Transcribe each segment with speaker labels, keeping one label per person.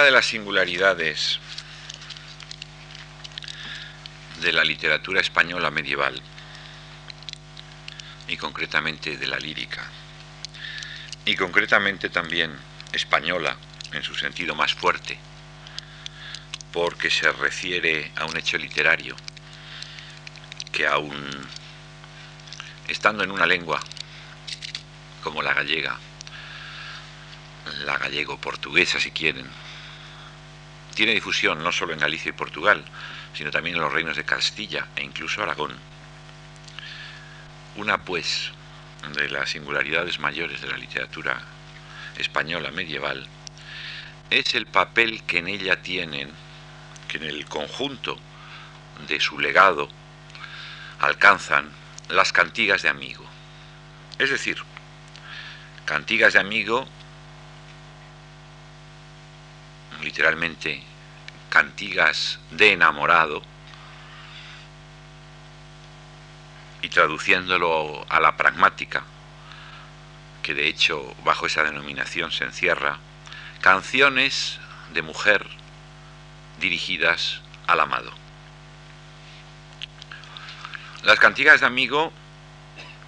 Speaker 1: Una de las singularidades de la literatura española medieval, y concretamente de la lírica, y concretamente también española en su sentido más fuerte, porque se refiere a un hecho literario que aún estando en una lengua como la gallega, la gallego-portuguesa si quieren, tiene difusión no solo en Galicia y Portugal, sino también en los reinos de Castilla e incluso Aragón. Una, pues, de las singularidades mayores de la literatura española medieval es el papel que en ella tienen, que en el conjunto de su legado alcanzan las cantigas de amigo. Es decir, cantigas de amigo, literalmente cantigas de enamorado, y traduciéndolo a la pragmática, que de hecho bajo esa denominación se encierra, canciones de mujer dirigidas al amado. Las cantigas de amigo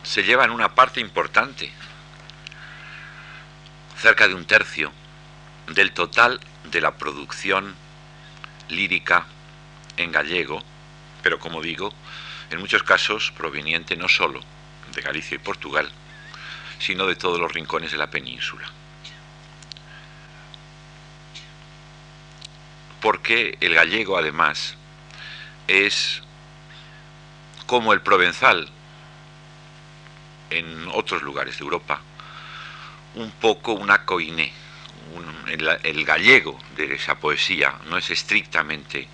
Speaker 1: se llevan una parte importante, cerca de un tercio, del total de la producción lírica en gallego, pero como digo, en muchos casos proveniente no solo de Galicia y Portugal, sino de todos los rincones de la península. Porque el gallego además es como el provenzal en otros lugares de Europa, un poco una coiné. El, gallego de esa poesía no es estrictamente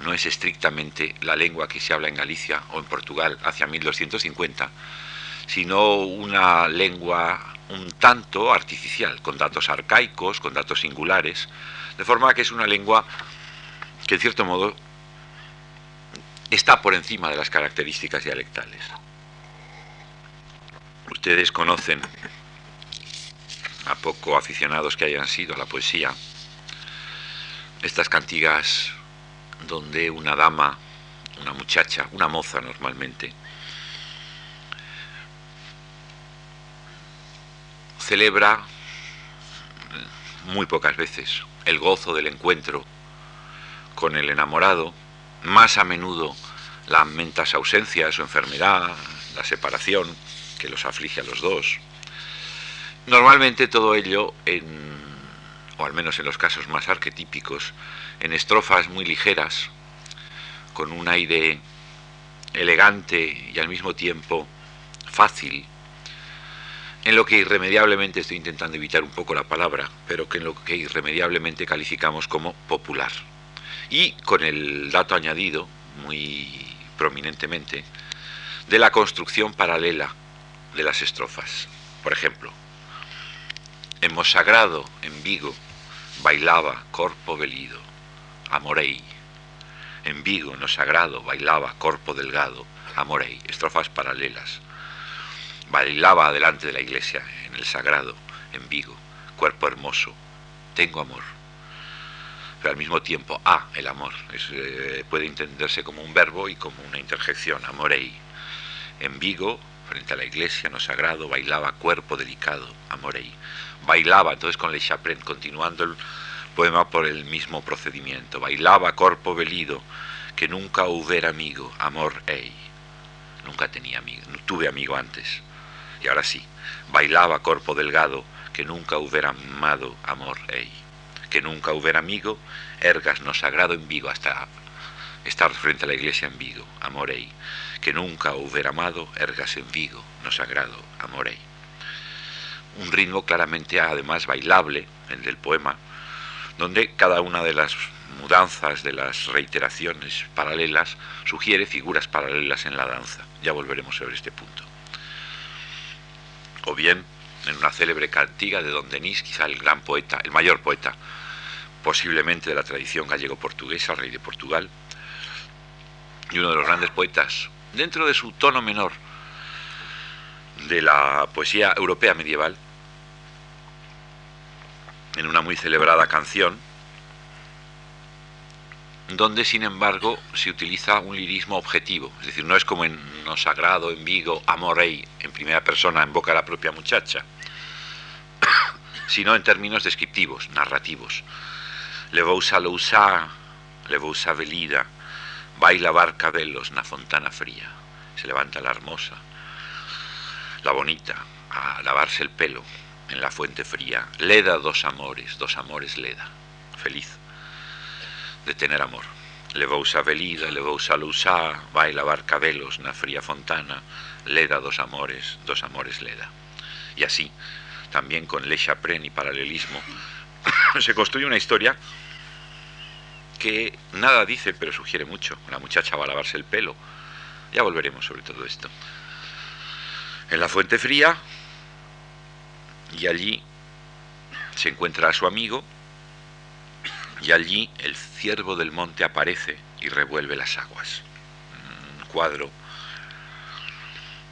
Speaker 1: no es estrictamente la lengua que se habla en Galicia o en Portugal hacia 1250, sino una lengua un tanto artificial, con datos arcaicos, con datos singulares, de forma que es una lengua que en cierto modo está por encima de las características dialectales. Ustedes conocen, a poco aficionados que hayan sido a la poesía, estas cantigas donde una dama, una muchacha, una moza normalmente, celebra muy pocas veces el gozo del encuentro con el enamorado, más a menudo lamentas ausencias o enfermedad, la separación que los aflige a los dos. Normalmente todo ello en, o al menos en los casos más arquetípicos, en estrofas muy ligeras, con un aire elegante y al mismo tiempo fácil, en lo que irremediablemente estoy intentando evitar un poco la palabra, pero que en lo que irremediablemente calificamos como popular. Y con el dato añadido, muy prominentemente, de la construcción paralela de las estrofas. Por ejemplo, hemos sagrado en Vigo bailaba corpo velido, amorei. En Vigo, no sagrado, bailaba corpo delgado, amorei. Estrofas paralelas. Bailaba delante de la iglesia, en el sagrado, en Vigo, cuerpo hermoso, tengo amor. Pero al mismo tiempo, a, el amor. Eh, puede entenderse como un verbo y como una interjección, amorei. En Vigo, frente a la iglesia, no sagrado, bailaba cuerpo delicado, amorei. Bailaba, entonces con Le Chaprén, continuando el poema por el mismo procedimiento. Bailaba corpo velido, que nunca hubiera amigo, amor ei. Nunca tenía amigo, no tuve amigo antes. Y ahora sí, bailaba corpo delgado, que nunca hubiera amado, amor ei. Que nunca hubiera amigo, ergas no sagrado en Vigo, hasta estar frente a la iglesia en Vigo, amor ei. Que nunca hubiera amado, ergas en Vigo, no sagrado, amor ei. Un ritmo claramente además bailable, el del poema, donde cada una de las mudanzas, de las reiteraciones paralelas, sugiere figuras paralelas en la danza. Ya volveremos sobre este punto. O bien, en una célebre cantiga de Don Denis, quizá el gran poeta, el mayor poeta, posiblemente de la tradición gallego-portuguesa, rey de Portugal, y uno de los grandes poetas, dentro de su tono menor de la poesía europea medieval, en una muy celebrada canción, donde sin embargo se utiliza un lirismo objetivo, es decir, no es como en No Sagrado, en Vigo, Amorei, en primera persona, en boca de la propia muchacha, sino en términos descriptivos, narrativos. Le vou salusa, le vou velida, baila barca velos na fontana fría, se levanta la hermosa, la bonita, a lavarse el pelo en la fuente fría, leda dos amores, dos amores leda, feliz de tener amor. Levousa velida, levousa lusá, baila barcabelos na fría fontana, leda dos amores, dos amores leda. Y así, también con Le Chapren y paralelismo, se construye una historia que nada dice, pero sugiere mucho. La muchacha va a lavarse el pelo. Ya volveremos sobre todo esto. En la fuente fría, y allí se encuentra a su amigo, y allí el ciervo del monte aparece y revuelve las aguas. Un cuadro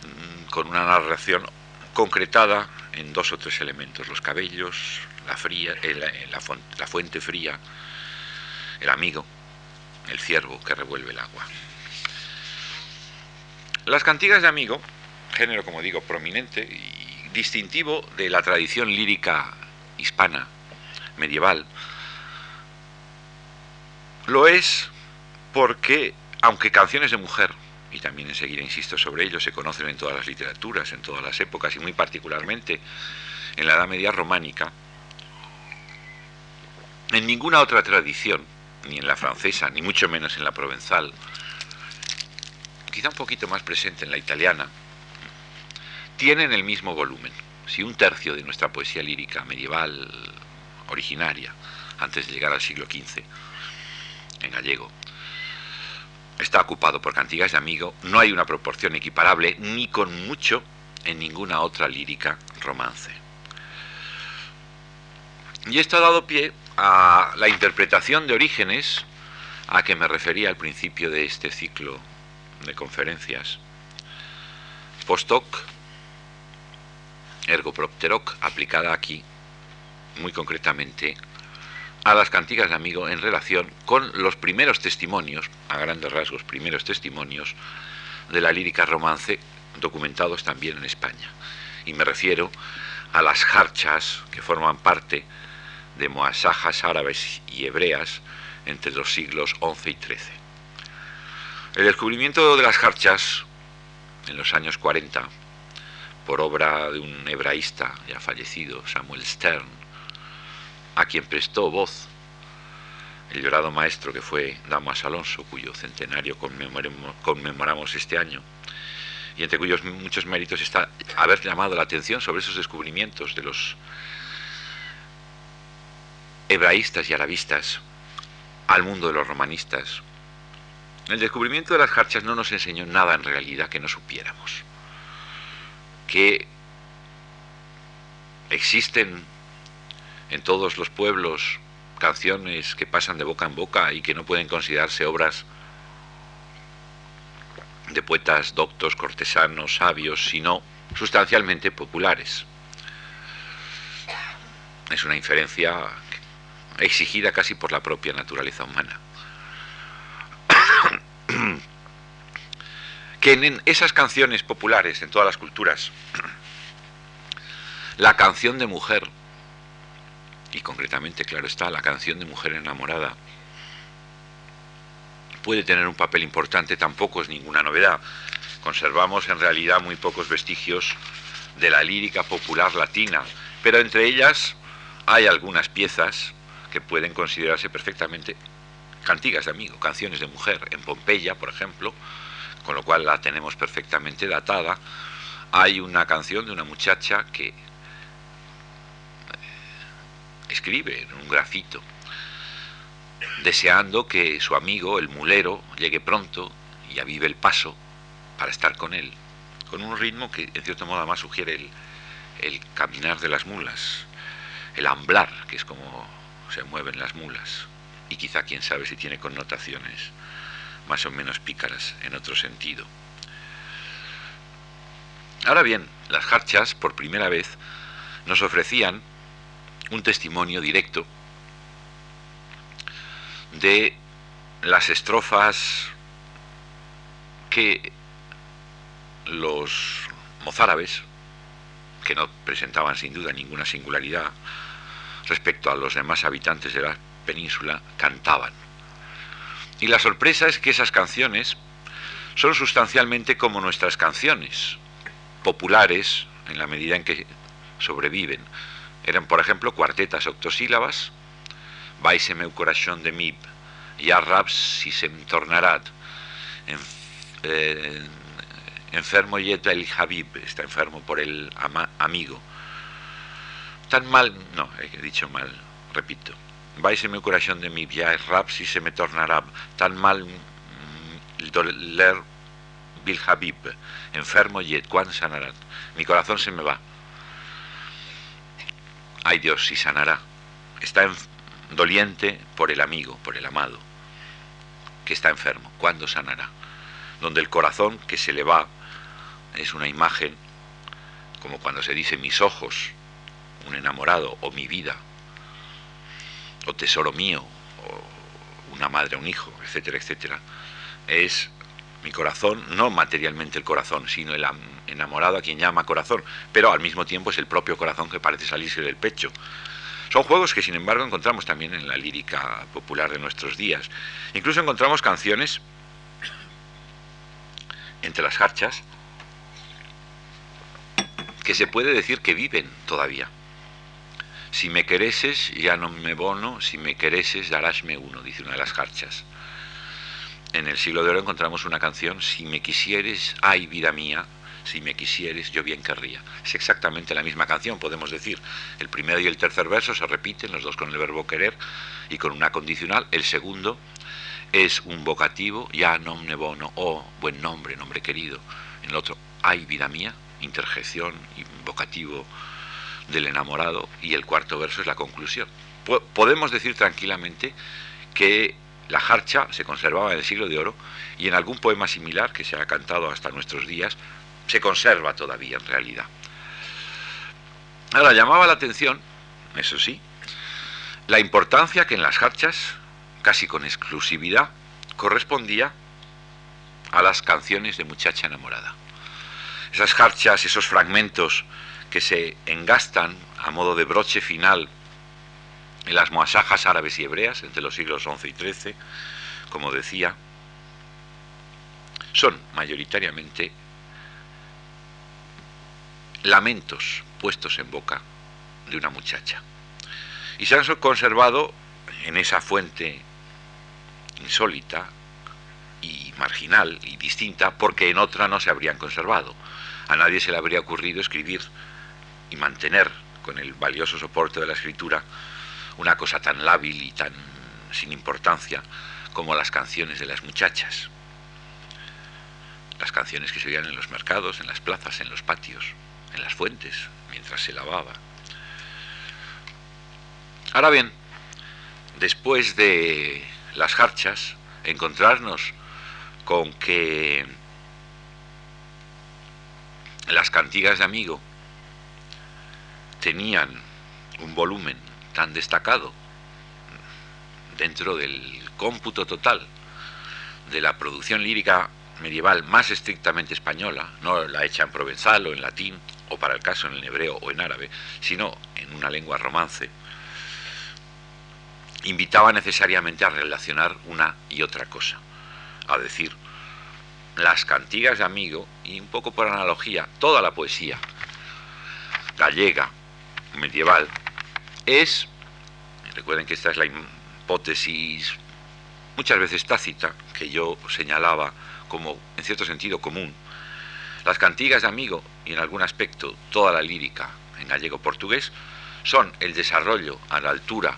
Speaker 1: mm, con una narración concretada en dos o tres elementos, los cabellos, la, fría, eh, la, la fuente fría, el amigo, el ciervo que revuelve el agua. Las cantigas de amigo, género como digo prominente y distintivo de la tradición lírica hispana medieval, lo es porque, aunque canciones de mujer, y también enseguida insisto sobre ello, se conocen en todas las literaturas, en todas las épocas y muy particularmente en la Edad Media románica, en ninguna otra tradición, ni en la francesa, ni mucho menos en la provenzal, quizá un poquito más presente en la italiana, tienen el mismo volumen. Si un tercio de nuestra poesía lírica medieval originaria, antes de llegar al siglo XV, en gallego, está ocupado por cantigas de amigo, no hay una proporción equiparable ni con mucho en ninguna otra lírica romance. Y esto ha dado pie a la interpretación de Orígenes a que me refería al principio de este ciclo de conferencias. Post ergo propteroc, aplicada aquí muy concretamente a las cantigas de amigo en relación con los primeros testimonios, a grandes rasgos primeros testimonios, de la lírica romance documentados también en España. Y me refiero a las jarchas que forman parte de moasajas árabes y hebreas entre los siglos XI y XIII. El descubrimiento de las jarchas en los años 40, por obra de un hebraísta ya fallecido, Samuel Stern, a quien prestó voz el llorado maestro que fue Damas Alonso, cuyo centenario conmemoramos este año, y entre cuyos muchos méritos está haber llamado la atención sobre esos descubrimientos de los hebraístas y arabistas al mundo de los romanistas. El descubrimiento de las jarchas no nos enseñó nada en realidad que no supiéramos. Que existen en todos los pueblos canciones que pasan de boca en boca y que no pueden considerarse obras de poetas doctos, cortesanos, sabios, sino sustancialmente populares. Es una inferencia exigida casi por la propia naturaleza humana. que en esas canciones populares, en todas las culturas, la canción de mujer y concretamente, claro está, la canción de Mujer enamorada, puede tener un papel importante, tampoco es ninguna novedad. Conservamos en realidad muy pocos vestigios de la lírica popular latina, pero entre ellas hay algunas piezas que pueden considerarse perfectamente cantigas de amigo, canciones de mujer. En Pompeya, por ejemplo, con lo cual la tenemos perfectamente datada, hay una canción de una muchacha que escribe en un grafito, deseando que su amigo, el mulero, llegue pronto y avive el paso para estar con él, con un ritmo que en cierto modo además sugiere el, el caminar de las mulas, el amblar, que es como se mueven las mulas, y quizá quién sabe si tiene connotaciones más o menos pícaras en otro sentido. Ahora bien, las jarchas por primera vez nos ofrecían un testimonio directo de las estrofas que los mozárabes, que no presentaban sin duda ninguna singularidad respecto a los demás habitantes de la península, cantaban. Y la sorpresa es que esas canciones son sustancialmente como nuestras canciones, populares en la medida en que sobreviven. Eran, por ejemplo, cuartetas octosílabas, Vaise meu corazón de mib, Ya raps si se tornará, eh, enfermo yet el Habib, está enfermo por el amigo. Tan mal, no, he dicho mal, repito. Vaise meu corazón de mib, Ya raps si se me tornará, tan mal el doler Bil Habib, enfermo yet, ¿cuándo sanará? Mi corazón se me va. Ay Dios, si sanará. Está doliente por el amigo, por el amado, que está enfermo. ¿Cuándo sanará? Donde el corazón que se le va es una imagen, como cuando se dice mis ojos, un enamorado, o mi vida, o tesoro mío, o una madre, un hijo, etcétera, etcétera. Es mi corazón, no materialmente el corazón, sino el enamorado a quien llama corazón, pero al mismo tiempo es el propio corazón que parece salirse del pecho. Son juegos que sin embargo encontramos también en la lírica popular de nuestros días. Incluso encontramos canciones entre las harchas que se puede decir que viven todavía. Si me quereses, ya no me bono, si me quereses, darásme uno, dice una de las harchas en el siglo de oro encontramos una canción, Si me quisieres, ay vida mía, si me quisieres, yo bien querría. Es exactamente la misma canción, podemos decir. El primero y el tercer verso se repiten, los dos con el verbo querer y con una condicional. El segundo es un vocativo, ya nomne bono, oh, buen nombre, nombre querido. En el otro, ay vida mía, interjección, vocativo del enamorado. Y el cuarto verso es la conclusión. Podemos decir tranquilamente que la jarcha se conservaba en el siglo de oro y en algún poema similar que se ha cantado hasta nuestros días se conserva todavía en realidad. Ahora llamaba la atención, eso sí, la importancia que en las jarchas, casi con exclusividad, correspondía a las canciones de muchacha enamorada. Esas jarchas, esos fragmentos que se engastan a modo de broche final en las muasajas árabes y hebreas entre los siglos XI y XIII, como decía, son mayoritariamente lamentos puestos en boca de una muchacha. Y se han conservado en esa fuente insólita y marginal y distinta porque en otra no se habrían conservado. A nadie se le habría ocurrido escribir y mantener con el valioso soporte de la escritura una cosa tan lábil y tan sin importancia como las canciones de las muchachas. Las canciones que se oían en los mercados, en las plazas, en los patios, en las fuentes, mientras se lavaba. Ahora bien, después de las jarchas, encontrarnos con que las cantigas de amigo tenían un volumen tan destacado dentro del cómputo total de la producción lírica medieval más estrictamente española, no la hecha en provenzal o en latín, o para el caso en el hebreo o en árabe, sino en una lengua romance, invitaba necesariamente a relacionar una y otra cosa, a decir, las cantigas de amigo y un poco por analogía, toda la poesía gallega medieval es, recuerden que esta es la hipótesis muchas veces tácita, que yo señalaba como, en cierto sentido, común. Las cantigas de amigo, y en algún aspecto toda la lírica en gallego-portugués, son el desarrollo a la altura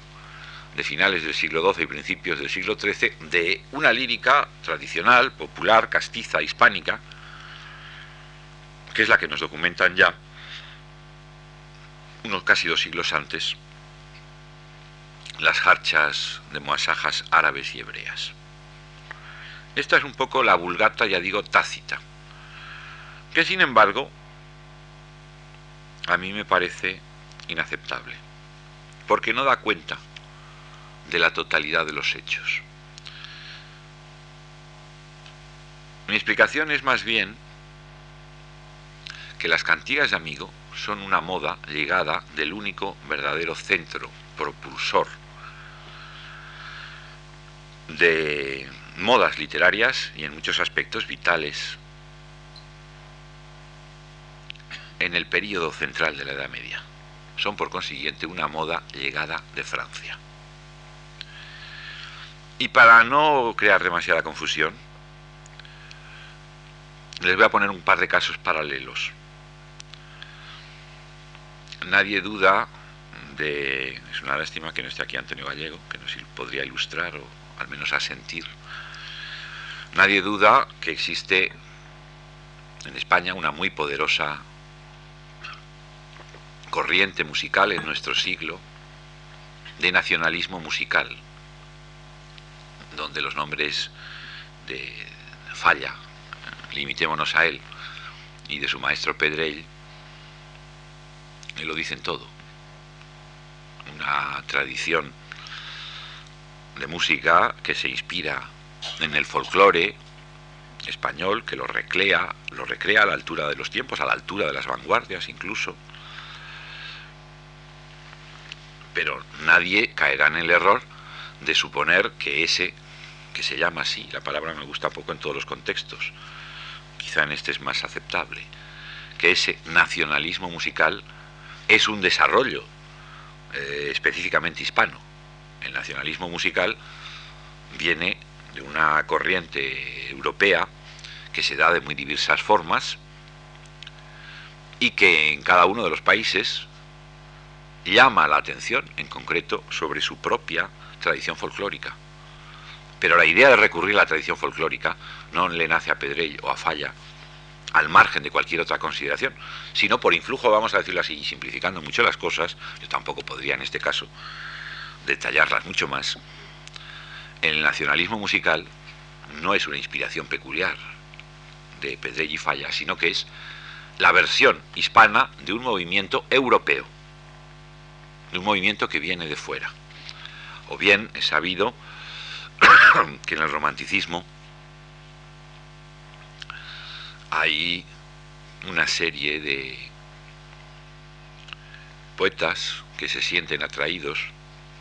Speaker 1: de finales del siglo XII y principios del siglo XIII de una lírica tradicional, popular, castiza, hispánica, que es la que nos documentan ya unos casi dos siglos antes las harchas de muasajas árabes y hebreas. Esta es un poco la vulgata, ya digo, tácita, que sin embargo a mí me parece inaceptable. porque no da cuenta de la totalidad de los hechos. Mi explicación es más bien que las cantigas de amigo son una moda llegada del único verdadero centro propulsor de modas literarias y en muchos aspectos vitales en el período central de la Edad Media. Son por consiguiente una moda llegada de Francia. Y para no crear demasiada confusión, les voy a poner un par de casos paralelos. Nadie duda de... Es una lástima que no esté aquí Antonio Gallego, que nos podría ilustrar o al menos asentir. Nadie duda que existe en España una muy poderosa corriente musical en nuestro siglo de nacionalismo musical, donde los nombres de Falla, limitémonos a él, y de su maestro Pedrell, lo dicen todo. Una tradición de música que se inspira en el folclore español, que lo recrea, lo recrea a la altura de los tiempos, a la altura de las vanguardias incluso. Pero nadie caerá en el error de suponer que ese, que se llama así, la palabra me gusta poco en todos los contextos, quizá en este es más aceptable, que ese nacionalismo musical es un desarrollo eh, específicamente hispano. El nacionalismo musical viene de una corriente europea que se da de muy diversas formas y que en cada uno de los países llama la atención, en concreto, sobre su propia tradición folclórica. Pero la idea de recurrir a la tradición folclórica no le nace a Pedrell o a Falla al margen de cualquier otra consideración, sino por influjo, vamos a decirlo así, simplificando mucho las cosas, yo tampoco podría en este caso detallarlas mucho más, el nacionalismo musical no es una inspiración peculiar de Pedrell y Falla, sino que es la versión hispana de un movimiento europeo, de un movimiento que viene de fuera. O bien es sabido que en el romanticismo hay una serie de poetas que se sienten atraídos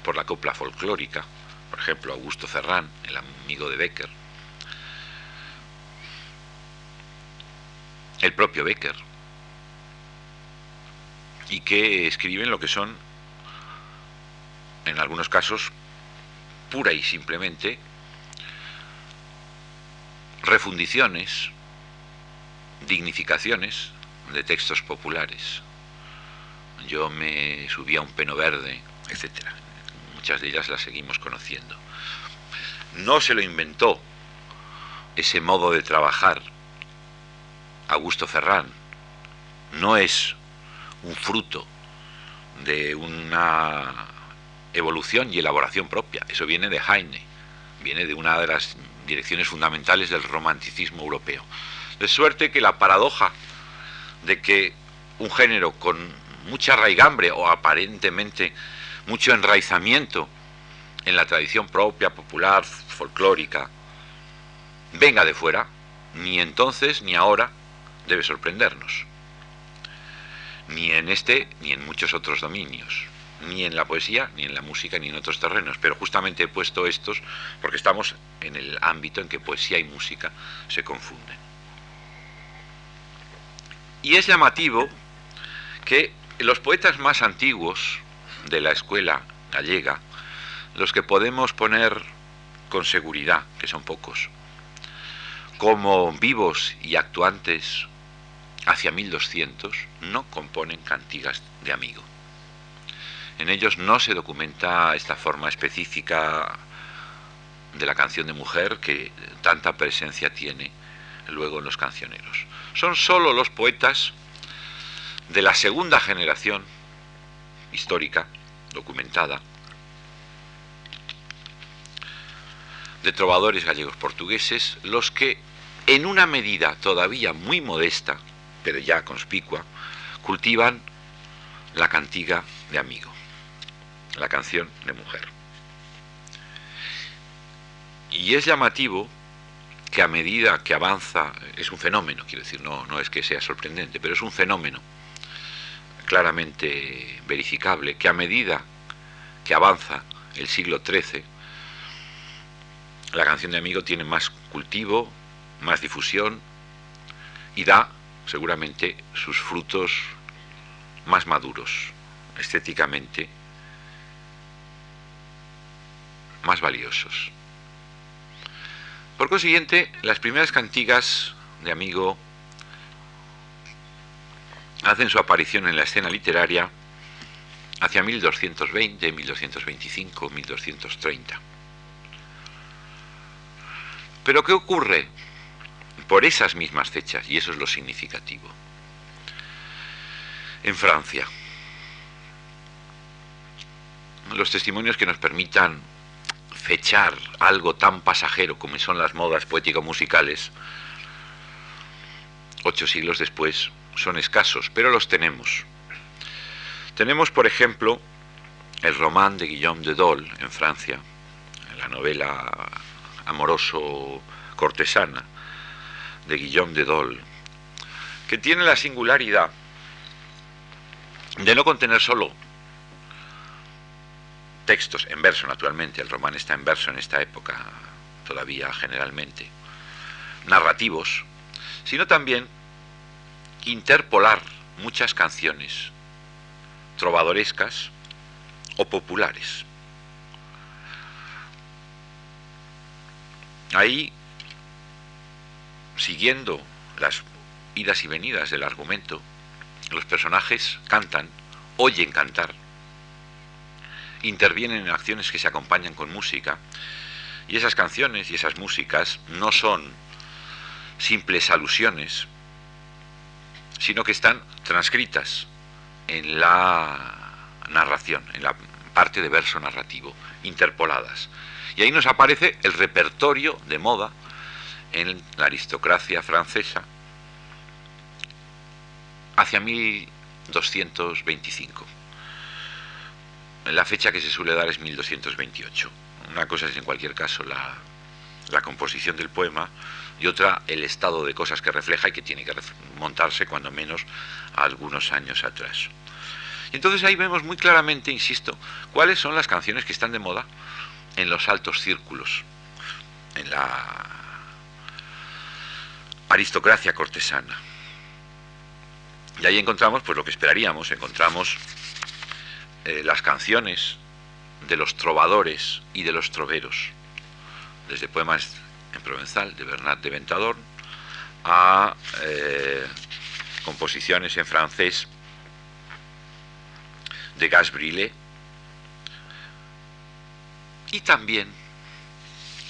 Speaker 1: por la copla folclórica, por ejemplo Augusto Ferrán, el amigo de Becker, el propio Becker, y que escriben lo que son, en algunos casos, pura y simplemente refundiciones dignificaciones de textos populares. Yo me subí a un peno verde, etc. Muchas de ellas las seguimos conociendo. No se lo inventó ese modo de trabajar Augusto Ferrán. No es un fruto de una evolución y elaboración propia. Eso viene de Heine, viene de una de las direcciones fundamentales del romanticismo europeo. De suerte que la paradoja de que un género con mucha raigambre o aparentemente mucho enraizamiento en la tradición propia, popular, folclórica, venga de fuera, ni entonces ni ahora debe sorprendernos. Ni en este ni en muchos otros dominios. Ni en la poesía, ni en la música, ni en otros terrenos. Pero justamente he puesto estos porque estamos en el ámbito en que poesía y música se confunden. Y es llamativo que los poetas más antiguos de la escuela gallega, los que podemos poner con seguridad, que son pocos, como vivos y actuantes hacia 1200, no componen cantigas de amigo. En ellos no se documenta esta forma específica de la canción de mujer que tanta presencia tiene luego en los cancioneros son solo los poetas de la segunda generación histórica, documentada, de trovadores gallegos portugueses, los que en una medida todavía muy modesta, pero ya conspicua, cultivan la cantiga de amigo. la canción de mujer. Y es llamativo que a medida que avanza, es un fenómeno, quiero decir, no, no es que sea sorprendente, pero es un fenómeno claramente verificable, que a medida que avanza el siglo XIII, la canción de amigo tiene más cultivo, más difusión y da seguramente sus frutos más maduros, estéticamente más valiosos. Por consiguiente, las primeras cantigas de amigo hacen su aparición en la escena literaria hacia 1220, 1225, 1230. Pero ¿qué ocurre por esas mismas fechas? Y eso es lo significativo. En Francia, los testimonios que nos permitan fechar algo tan pasajero como son las modas poético-musicales, ocho siglos después, son escasos, pero los tenemos. Tenemos, por ejemplo, el román de Guillaume de Dole en Francia, la novela amoroso cortesana de Guillaume de Dole, que tiene la singularidad de no contener solo textos en verso, naturalmente, el román está en verso en esta época, todavía generalmente, narrativos, sino también interpolar muchas canciones trovadorescas o populares. Ahí, siguiendo las idas y venidas del argumento, los personajes cantan, oyen cantar, intervienen en acciones que se acompañan con música, y esas canciones y esas músicas no son simples alusiones, sino que están transcritas en la narración, en la parte de verso narrativo, interpoladas. Y ahí nos aparece el repertorio de moda en la aristocracia francesa hacia 1225. La fecha que se suele dar es 1228. Una cosa es en cualquier caso la, la composición del poema y otra el estado de cosas que refleja y que tiene que montarse cuando menos a algunos años atrás. Y entonces ahí vemos muy claramente, insisto, cuáles son las canciones que están de moda en los altos círculos, en la aristocracia cortesana. Y ahí encontramos pues lo que esperaríamos, encontramos eh, las canciones de los trovadores y de los troveros, desde poemas en provenzal de Bernard de Ventadorn a eh, composiciones en francés de Gas Brilé y también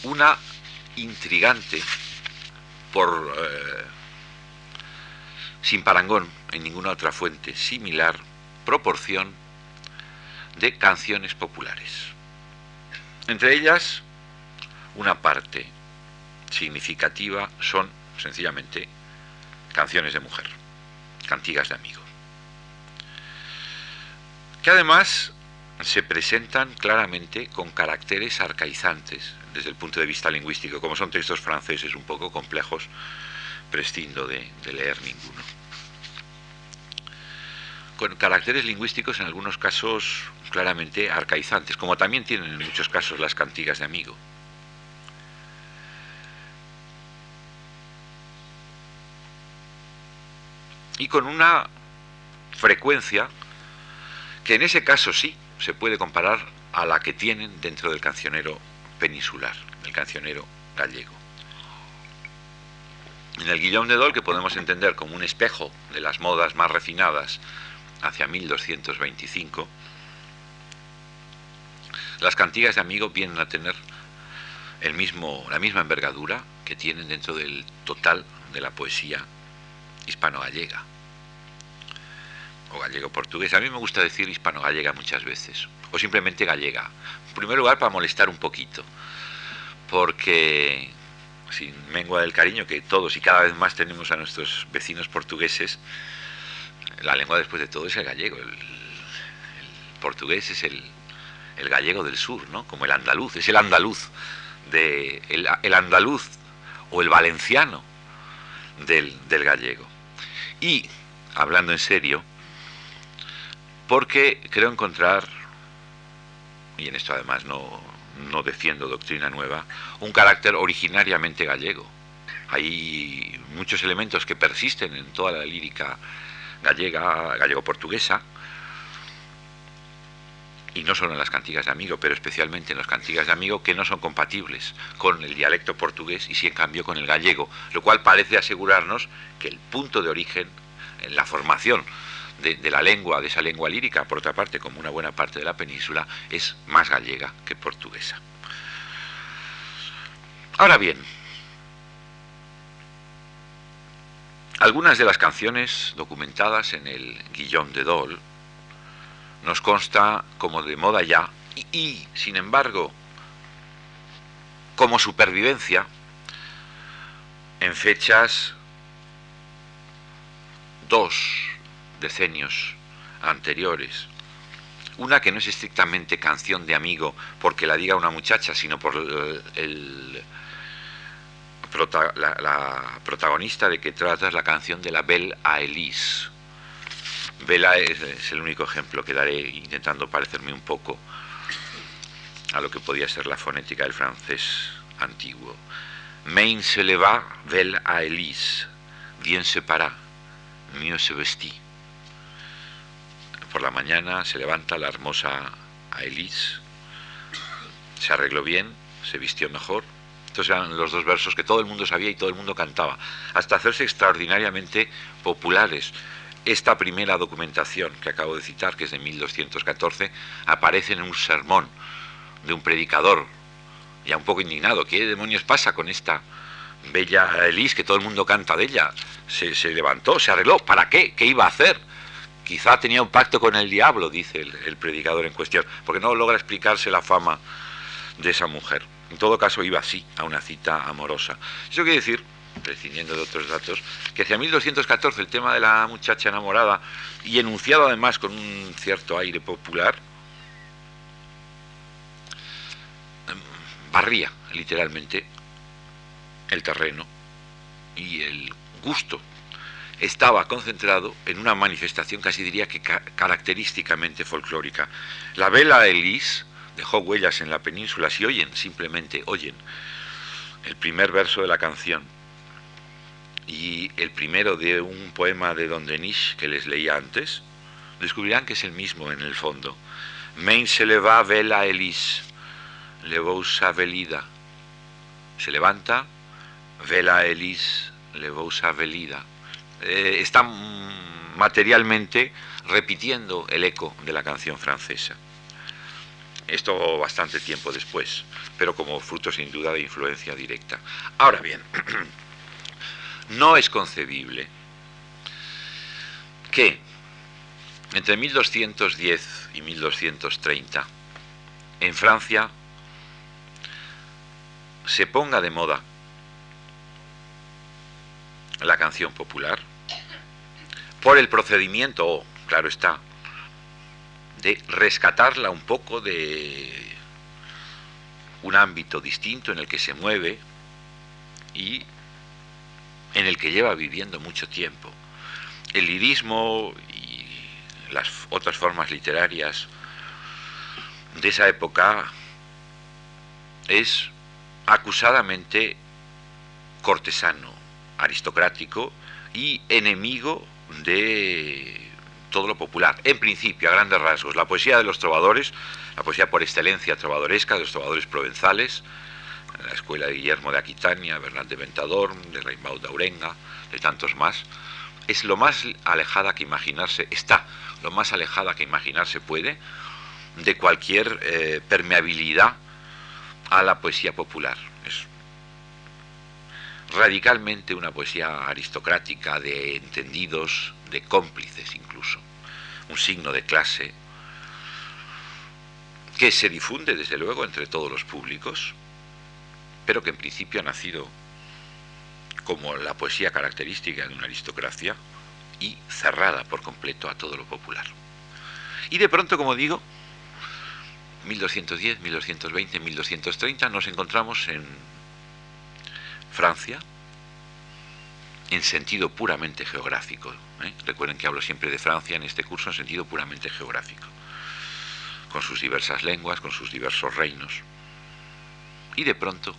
Speaker 1: una intrigante por eh, sin parangón en ninguna otra fuente similar proporción de canciones populares. Entre ellas, una parte significativa son sencillamente canciones de mujer, cantigas de amigo, que además se presentan claramente con caracteres arcaizantes desde el punto de vista lingüístico, como son textos franceses un poco complejos, prescindo de, de leer ninguno con caracteres lingüísticos en algunos casos claramente arcaizantes, como también tienen en muchos casos las cantigas de amigo. Y con una frecuencia que en ese caso sí se puede comparar a la que tienen dentro del cancionero peninsular, el cancionero gallego. En el Guillaume de Dol, que podemos entender como un espejo de las modas más refinadas hacia 1225, las cantigas de amigo vienen a tener el mismo, la misma envergadura que tienen dentro del total de la poesía hispano-gallega o gallego-portugués. A mí me gusta decir hispano-gallega muchas veces, o simplemente gallega. En primer lugar, para molestar un poquito, porque sin mengua del cariño que todos y cada vez más tenemos a nuestros vecinos portugueses, la lengua después de todo es el gallego. El, portugués es el, el gallego del sur, ¿no? Como el andaluz, es el andaluz de el, andaluz o el valenciano del, gallego. Y hablando en serio, porque creo encontrar, y en esto además no, no defiendo doctrina nueva, un carácter originariamente gallego. Hay muchos elementos que persisten en toda la lírica gallega, gallego-portuguesa, y no solo en las cantigas de amigo, pero especialmente en las cantigas de amigo, que no son compatibles con el dialecto portugués y sí en cambio con el gallego, lo cual parece asegurarnos que el punto de origen en la formación de, la lengua, de esa lengua lírica, por otra parte, como una buena parte de la península, es más gallega que portuguesa. Ahora bien, algunas de las canciones documentadas en el Guillón de Dol nos consta como de moda ya y, sin embargo, como supervivencia en fechas dos decenios anteriores. Una que no es estrictamente canción de amigo porque la diga una muchacha, sino por el, la, protagonista de que trata es la canción de la Belle a Elise. Bella es, es, el único ejemplo que daré intentando parecerme un poco a lo que podía ser la fonética del francés antiguo. Main se leva, Belle a Elise, bien se para, mieux se vestí por la mañana se levanta la hermosa Aelis, se arregló bien, se vistió mejor. Estos eran los dos versos que todo el mundo sabía y todo el mundo cantaba, hasta hacerse extraordinariamente populares. Esta primera documentación que acabo de citar, que es de 1214, aparece en un sermón de un predicador, ya un poco indignado. ¿Qué demonios pasa con esta bella Elis que todo el mundo canta de ella? Se, levantó, se arregló. ¿Para qué? ¿Qué iba a hacer? Quizá tenía un pacto con el diablo, dice el, predicador en cuestión, porque no logra explicarse la fama de esa mujer. En todo caso, iba así, a una cita amorosa. Eso quiere decir, prescindiendo de otros datos, que hacia 1214 el tema de la muchacha enamorada, y enunciado además con un cierto aire popular, barría literalmente el terreno y el gusto estaba concentrado en una manifestación casi diría que característicamente folclórica. La vela Elise dejó huellas en la península, si oyen, simplemente oyen el primer verso de la canción y el primero de un poema de Don Denis que les leía antes, descubrirán que es el mismo en el fondo. Main se leva vela Elise, levousa velida. Se levanta, vela Elise, levousa velida eh, está materialmente repitiendo el eco de la canción francesa. Esto bastante tiempo después, pero como fruto sin duda de influencia directa. Ahora bien, no es concebible que entre 1210 y 1230 en Francia se ponga de moda la canción popular por el procedimiento, claro está, de rescatarla un poco de un ámbito distinto en el que se mueve y en el que lleva viviendo mucho tiempo. El lirismo y las otras formas literarias de esa época es acusadamente cortesano, aristocrático y enemigo de todo lo popular. En principio, a grandes rasgos, la poesía de los trovadores, la poesía por excelencia trovadoresca de los trovadores provenzales, la escuela de Guillermo de Aquitania, Bernal de Ventador, de Raimbaud de Aurenga, de tantos más, es lo más alejada que imaginarse, está lo más alejada que imaginarse puede de cualquier eh, permeabilidad a la poesía popular radicalmente una poesía aristocrática de entendidos, de cómplices un signo de clase que se difunde desde luego entre todos los públicos, pero que en principio ha nacido como la poesía característica de una aristocracia y cerrada por completo a todo lo popular. Y de pronto, como digo, 1210, 1220, 1230 nos encontramos en Francia, en sentido puramente geográfico. ¿eh? Recuerden que hablo siempre de Francia en este curso en sentido puramente geográfico, con sus diversas lenguas, con sus diversos reinos. Y de pronto,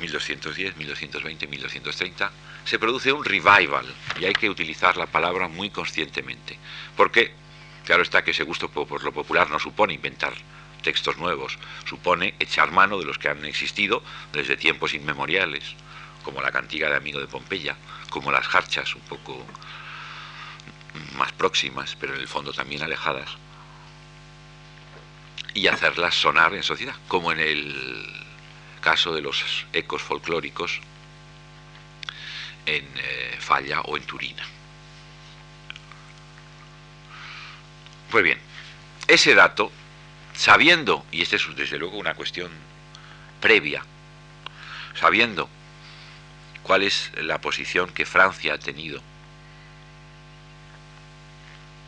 Speaker 1: 1210, 1220, 1230, se produce un revival, y hay que utilizar la palabra muy conscientemente, porque claro está que ese gusto por lo popular no supone inventar textos nuevos, supone echar mano de los que han existido desde tiempos inmemoriales como la cantiga de Amigo de Pompeya, como las jarchas un poco más próximas, pero en el fondo también alejadas, y hacerlas sonar en sociedad, como en el caso de los ecos folclóricos en eh, Falla o en Turina. Pues bien, ese dato, sabiendo, y esta es desde luego una cuestión previa, sabiendo cuál es la posición que Francia ha tenido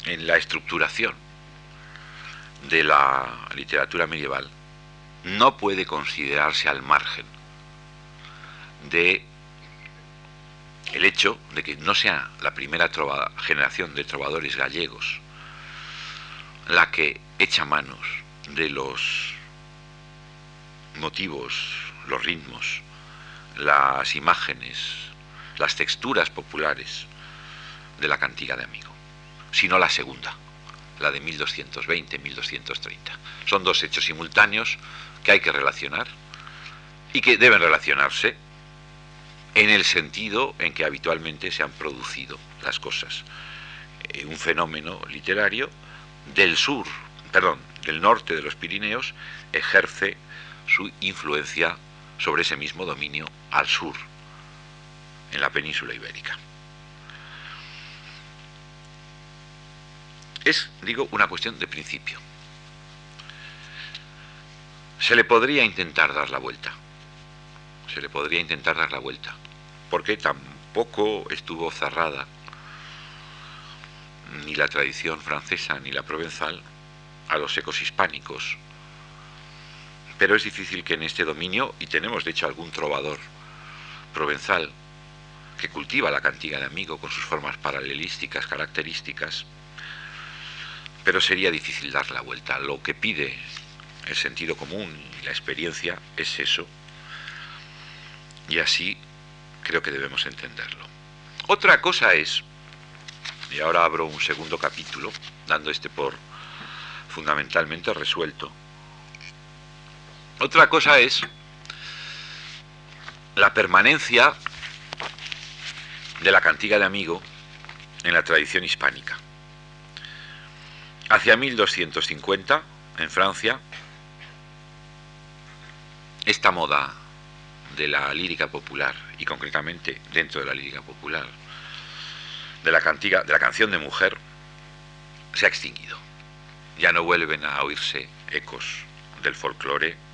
Speaker 1: en la estructuración de la literatura medieval, no puede considerarse al margen de el hecho de que no sea la primera generación de trovadores gallegos la que echa manos de los motivos, los ritmos, las imágenes, las texturas populares de la cantiga de amigo, sino la segunda, la de 1220-1230. Son dos hechos simultáneos que hay que relacionar y que deben relacionarse en el sentido en que habitualmente se han producido las cosas. Eh, un fenómeno literario del sur, perdón, del norte de los Pirineos ejerce su influencia sobre ese mismo dominio al sur, en la península ibérica. Es, digo, una cuestión de principio. Se le podría intentar dar la vuelta. Se le podría intentar dar la vuelta. Porque tampoco estuvo cerrada ni la tradición francesa ni la provenzal a los ecos hispánicos pero es difícil que en este dominio, y tenemos de hecho algún trovador provenzal que cultiva la cantiga de amigo con sus formas paralelísticas, características, pero sería difícil dar la vuelta. Lo que pide el sentido común y la experiencia es eso, y así creo que debemos entenderlo. Otra cosa es, y ahora abro un segundo capítulo, dando este por fundamentalmente resuelto, otra cosa es la permanencia de la cantiga de amigo en la tradición hispánica. Hacia 1250, en Francia, esta moda de la lírica popular, y concretamente dentro de la lírica popular, de la cantiga, de la canción de mujer, se ha extinguido. Ya no vuelven a oírse ecos del folclore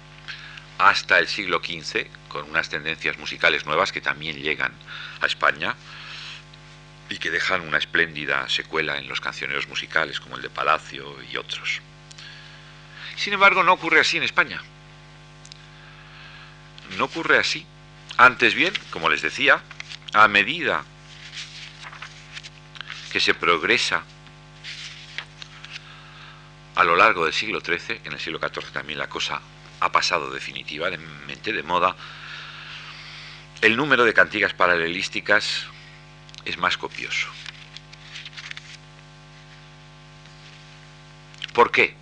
Speaker 1: hasta el siglo XV, con unas tendencias musicales nuevas que también llegan a España y que dejan una espléndida secuela en los cancioneros musicales como el de Palacio y otros. Sin embargo, no ocurre así en España. No ocurre así. Antes bien, como les decía, a medida que se progresa a lo largo del siglo XIII, en el siglo XIV también la cosa ha pasado definitivamente de moda, el número de cantigas paralelísticas es más copioso. ¿Por qué?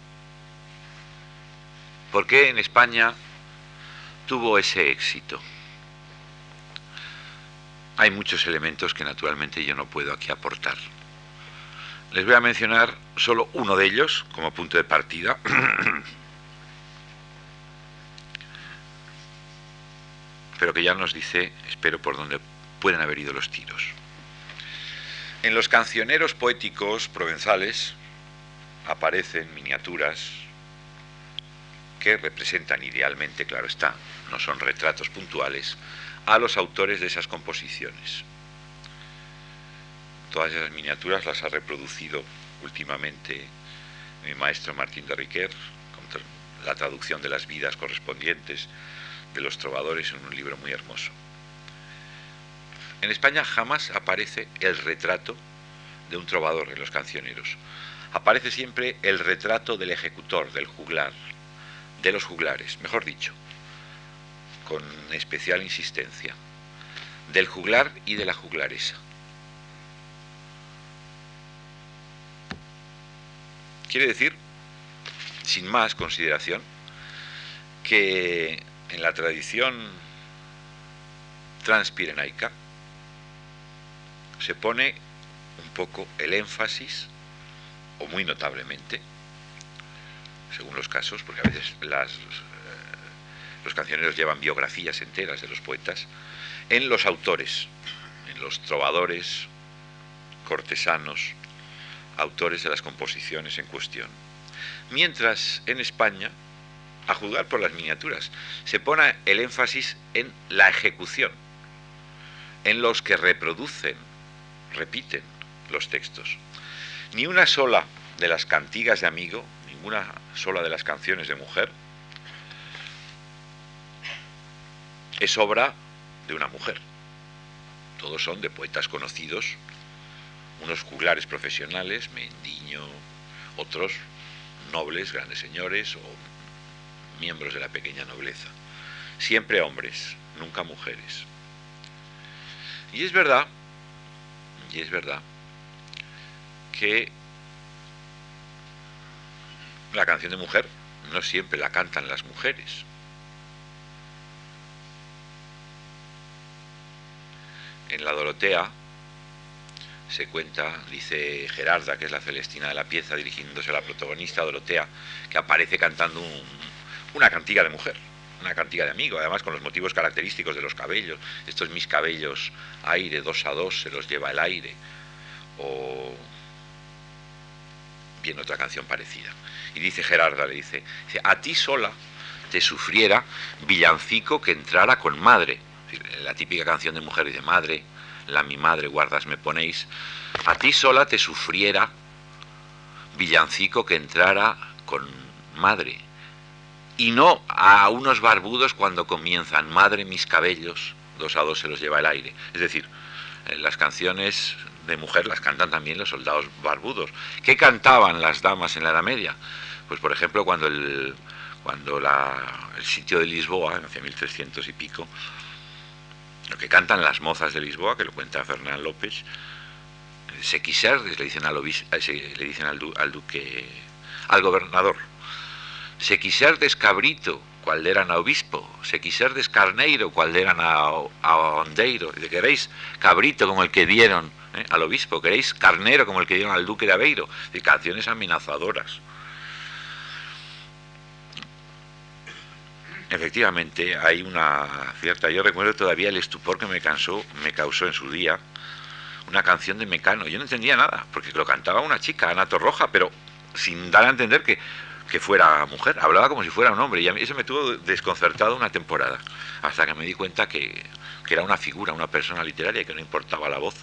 Speaker 1: ¿Por qué en España tuvo ese éxito? Hay muchos elementos que naturalmente yo no puedo aquí aportar. Les voy a mencionar solo uno de ellos como punto de partida. pero que ya nos dice, espero, por dónde pueden haber ido los tiros. En los cancioneros poéticos provenzales aparecen miniaturas que representan idealmente, claro está, no son retratos puntuales, a los autores de esas composiciones. Todas esas miniaturas las ha reproducido últimamente mi maestro Martín de Riquer, con la traducción de las vidas correspondientes de los trovadores en un libro muy hermoso. En España jamás aparece el retrato de un trovador en los cancioneros. Aparece siempre el retrato del ejecutor, del juglar, de los juglares, mejor dicho, con especial insistencia, del juglar y de la juglaresa. Quiere decir, sin más consideración, que en la tradición transpirenaica se pone un poco el énfasis, o muy notablemente, según los casos, porque a veces las, eh, los cancioneros llevan biografías enteras de los poetas, en los autores, en los trovadores, cortesanos, autores de las composiciones en cuestión. Mientras en España, a juzgar por las miniaturas, se pone el énfasis en la ejecución, en los que reproducen, repiten los textos. Ni una sola de las cantigas de amigo, ninguna sola de las canciones de mujer, es obra de una mujer. Todos son de poetas conocidos, unos juglares profesionales, Mendiño, otros nobles, grandes señores o miembros de la pequeña nobleza. Siempre hombres, nunca mujeres. Y es verdad, y es verdad, que la canción de mujer no siempre la cantan las mujeres. En la Dorotea se cuenta, dice Gerarda, que es la Celestina de la pieza, dirigiéndose a la protagonista Dorotea, que aparece cantando una cantiga de mujer, una cantiga de amigo, además con los motivos característicos de los cabellos. Estos mis cabellos, aire, dos a dos, se los lleva el aire. O bien otra canción parecida. Y dice Gerarda, le dice, a ti sola te sufriera villancico que entrara con madre. La típica canción de mujer dice, madre, la mi madre guardas me ponéis, a ti sola te sufriera villancico que entrara con madre, y no a unos barbudos cuando comienzan, madre mis cabellos, dos a dos se los lleva el aire. Es decir, eh, las canciones de mujer las cantan también los soldados barbudos. ¿Qué cantaban las damas en la Edad Media? Pues por ejemplo cuando el, cuando el sitio de Lisboa, hacia 1300 y pico, lo que cantan las mozas de Lisboa, que lo cuenta Fernán López, se quiser, le dicen al, eh, le dicen al, duque, al gobernador, se quiser descabrito, cual eran a obispo, se quiser descarneiro, cual eran a, a ondeiro, y queréis cabrito como el que dieron eh, al obispo, queréis carnero como el que dieron al duque de Aveiro, de canciones amenazadoras. efectivamente hay una cierta. Yo recuerdo todavía el estupor que me cansó, me causó en su día una canción de Mecano. Yo no entendía nada, porque lo cantaba una chica, Ana Torroja, pero sin dar a entender que, que fuera mujer. Hablaba como si fuera un hombre y a mí eso me tuvo desconcertado una temporada, hasta que me di cuenta que, que era una figura, una persona literaria, que no importaba la voz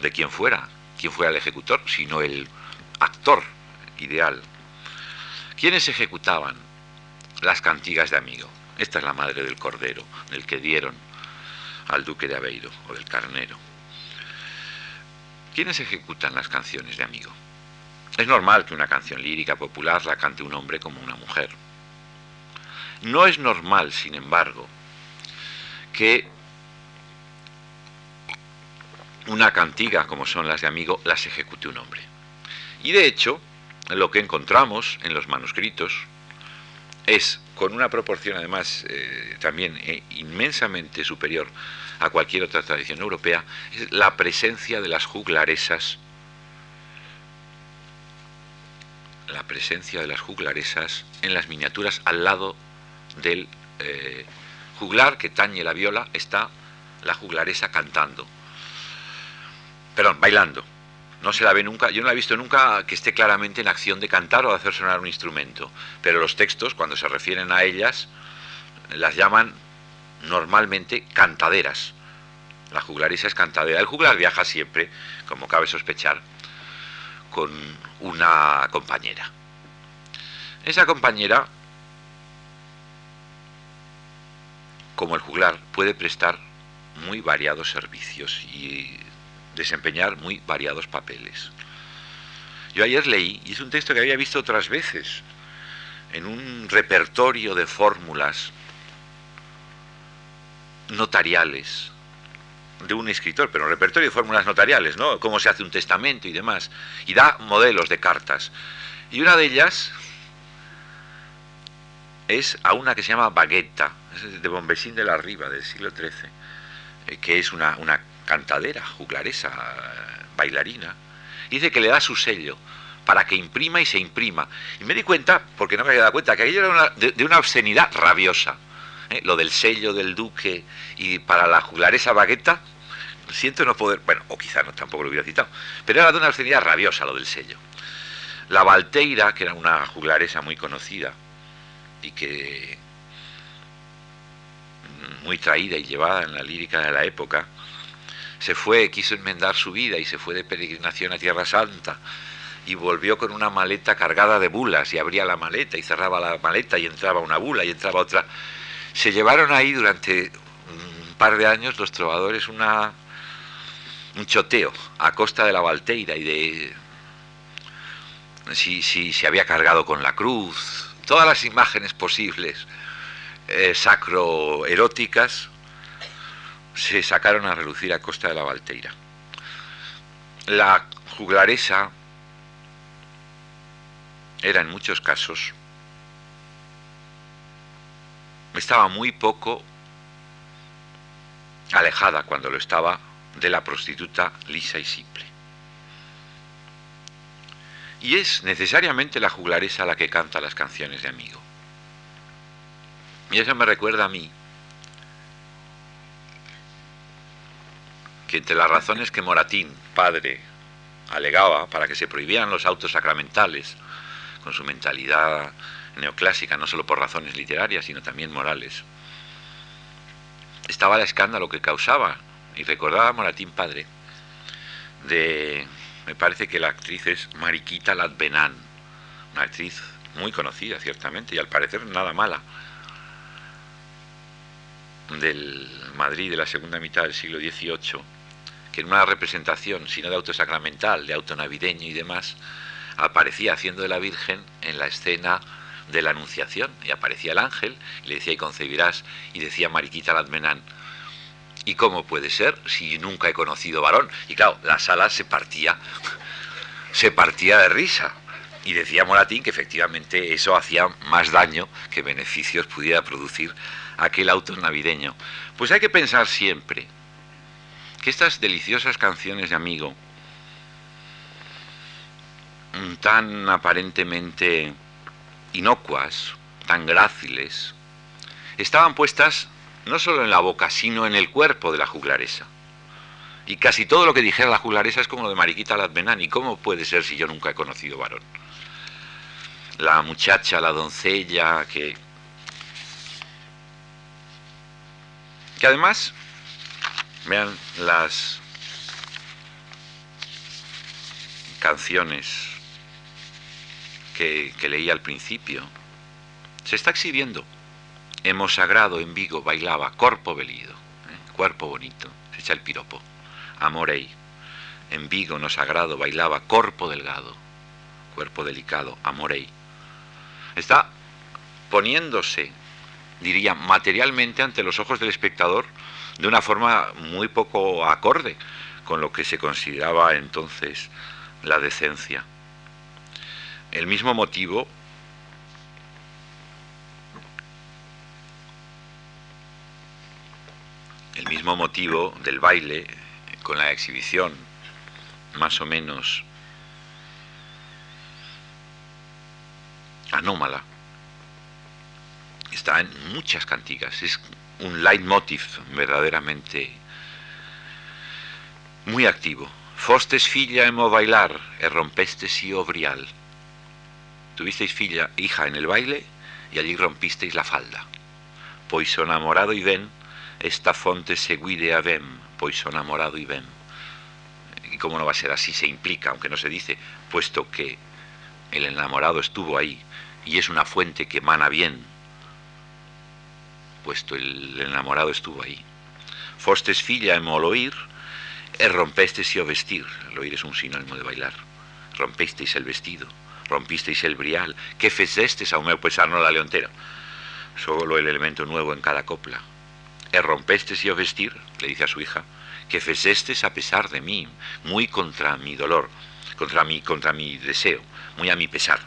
Speaker 1: de quien fuera, quién fuera el ejecutor, sino el actor ideal. ¿Quiénes ejecutaban las cantigas de amigo. Esta es la madre del cordero, del que dieron al duque de Aveiro, o del carnero. ¿Quiénes ejecutan las canciones de amigo? Es normal que una canción lírica popular la cante un hombre como una mujer. No es normal, sin embargo, que una cantiga como son las de amigo las ejecute un hombre. Y de hecho, lo que encontramos en los manuscritos es, con una proporción además eh, también eh, inmensamente superior a cualquier otra tradición europea, es la presencia de las juglaresas, la presencia de las juglaresas en las miniaturas al lado del eh, juglar que tañe la viola, está la juglaresa cantando, perdón, bailando no se la ve nunca, yo no la he visto nunca que esté claramente en acción de cantar o de hacer sonar un instrumento, pero los textos, cuando se refieren a ellas, las llaman normalmente cantaderas. La juglarisa es cantadera. El juglar viaja siempre, como cabe sospechar, con una compañera. Esa compañera como el juglar, puede prestar muy variados servicios y desempeñar muy variados papeles. Yo ayer leí, y es un texto que había visto otras veces, en un repertorio de fórmulas notariales de un escritor, pero un repertorio de fórmulas notariales, ¿no? Cómo se hace un testamento y demás. Y da modelos de cartas. Y una de ellas es a una que se llama Baguetta, de Bombesín de la Riva, del siglo XIII, eh, que es una, una cantadera, juglaresa, bailarina. Dice que le da su sello para que imprima y se imprima. Y me di cuenta, porque no me había dado cuenta, que aquello era de, una obscenidad rabiosa. ¿eh? Lo del sello del duque y para la juglaresa bagueta, siento no poder, bueno, o quizá no, tampoco lo hubiera citado, pero era de una obscenidad rabiosa lo del sello. La Valteira, que era una juglaresa muy conocida y que muy traída y llevada en la lírica de la época, se fue, quiso enmendar su vida y se fue de peregrinación a Tierra Santa y volvió con una maleta cargada de bulas y abría la maleta y cerraba la maleta y entraba una bula y entraba otra. Se llevaron ahí durante un par de años los trovadores una, un choteo a costa de la Valteira y de si, si se había cargado con la cruz, todas las imágenes posibles eh, sacroeróticas se sacaron a relucir a costa de la Valteira. La juglaresa era en muchos casos, estaba muy poco alejada cuando lo estaba de la prostituta lisa y simple. Y es necesariamente la juglaresa la que canta las canciones de amigo. Y eso me recuerda a mí que entre las razones que Moratín, padre, alegaba para que se prohibieran los autos sacramentales, con su mentalidad neoclásica, no solo por razones literarias, sino también morales, estaba el escándalo que causaba, y recordaba Moratín padre, de, me parece que la actriz es Mariquita Latbenán, una actriz muy conocida, ciertamente, y al parecer nada mala, del Madrid de la segunda mitad del siglo XVIII, que en una representación, si no de auto sacramental, de auto navideño y demás, aparecía haciendo de la Virgen en la escena de la Anunciación, y aparecía el ángel, y le decía, y concebirás, y decía Mariquita Ladmenán, ¿y cómo puede ser si nunca he conocido varón? Y claro, la sala se partía, se partía de risa. Y decía Moratín que efectivamente eso hacía más daño que beneficios pudiera producir aquel auto navideño. Pues hay que pensar siempre que estas deliciosas canciones de amigo, mm, tan aparentemente inocuas, tan gráciles, estaban puestas no solo en la boca, sino en el cuerpo de la juglaresa. Y casi todo lo que dijera la juglaresa es como lo de Mariquita Latmenán. ¿Y cómo puede ser si yo nunca he conocido varón? La muchacha, la doncella, que Que además, vean las canciones que, leí al principio. Se está exhibiendo. Hemos sagrado en Vigo bailaba corpo velido, ¿eh? cuerpo bonito, se echa el piropo. Amorei. En Vigo no sagrado bailaba corpo delgado, cuerpo delicado, amorei. Está poniéndose diría, materialmente ante los ojos del espectador de una forma muy poco acorde con lo que se consideraba entonces la decencia. El mismo motivo el mismo motivo del baile con la exhibición más o menos anómala está en muchas cantigas, es un leitmotiv verdaderamente muy activo. Fostes filla emo bailar e rompestes y obrial. Tuvisteis filla, hija en el baile y allí rompisteis la falda. Pois enamorado y ven, esta fonte a ven, pois enamorado y ven. Y cómo no va a ser así, se implica, aunque no se dice, puesto que el enamorado estuvo ahí y es una fuente que emana bien puesto el enamorado estuvo ahí. Fostes filla en oír, e rompestes o vestir. El oír es un sinónimo de bailar. Rompisteis el vestido, rompisteis el brial, que fecestes a un meu pesar no la leontera. Solo el elemento nuevo en cada copla. E rompestes o vestir, le dice a su hija, que fecestes a pesar de mí, muy contra mi dolor, contra mi, contra mi deseo, muy a mi pesar.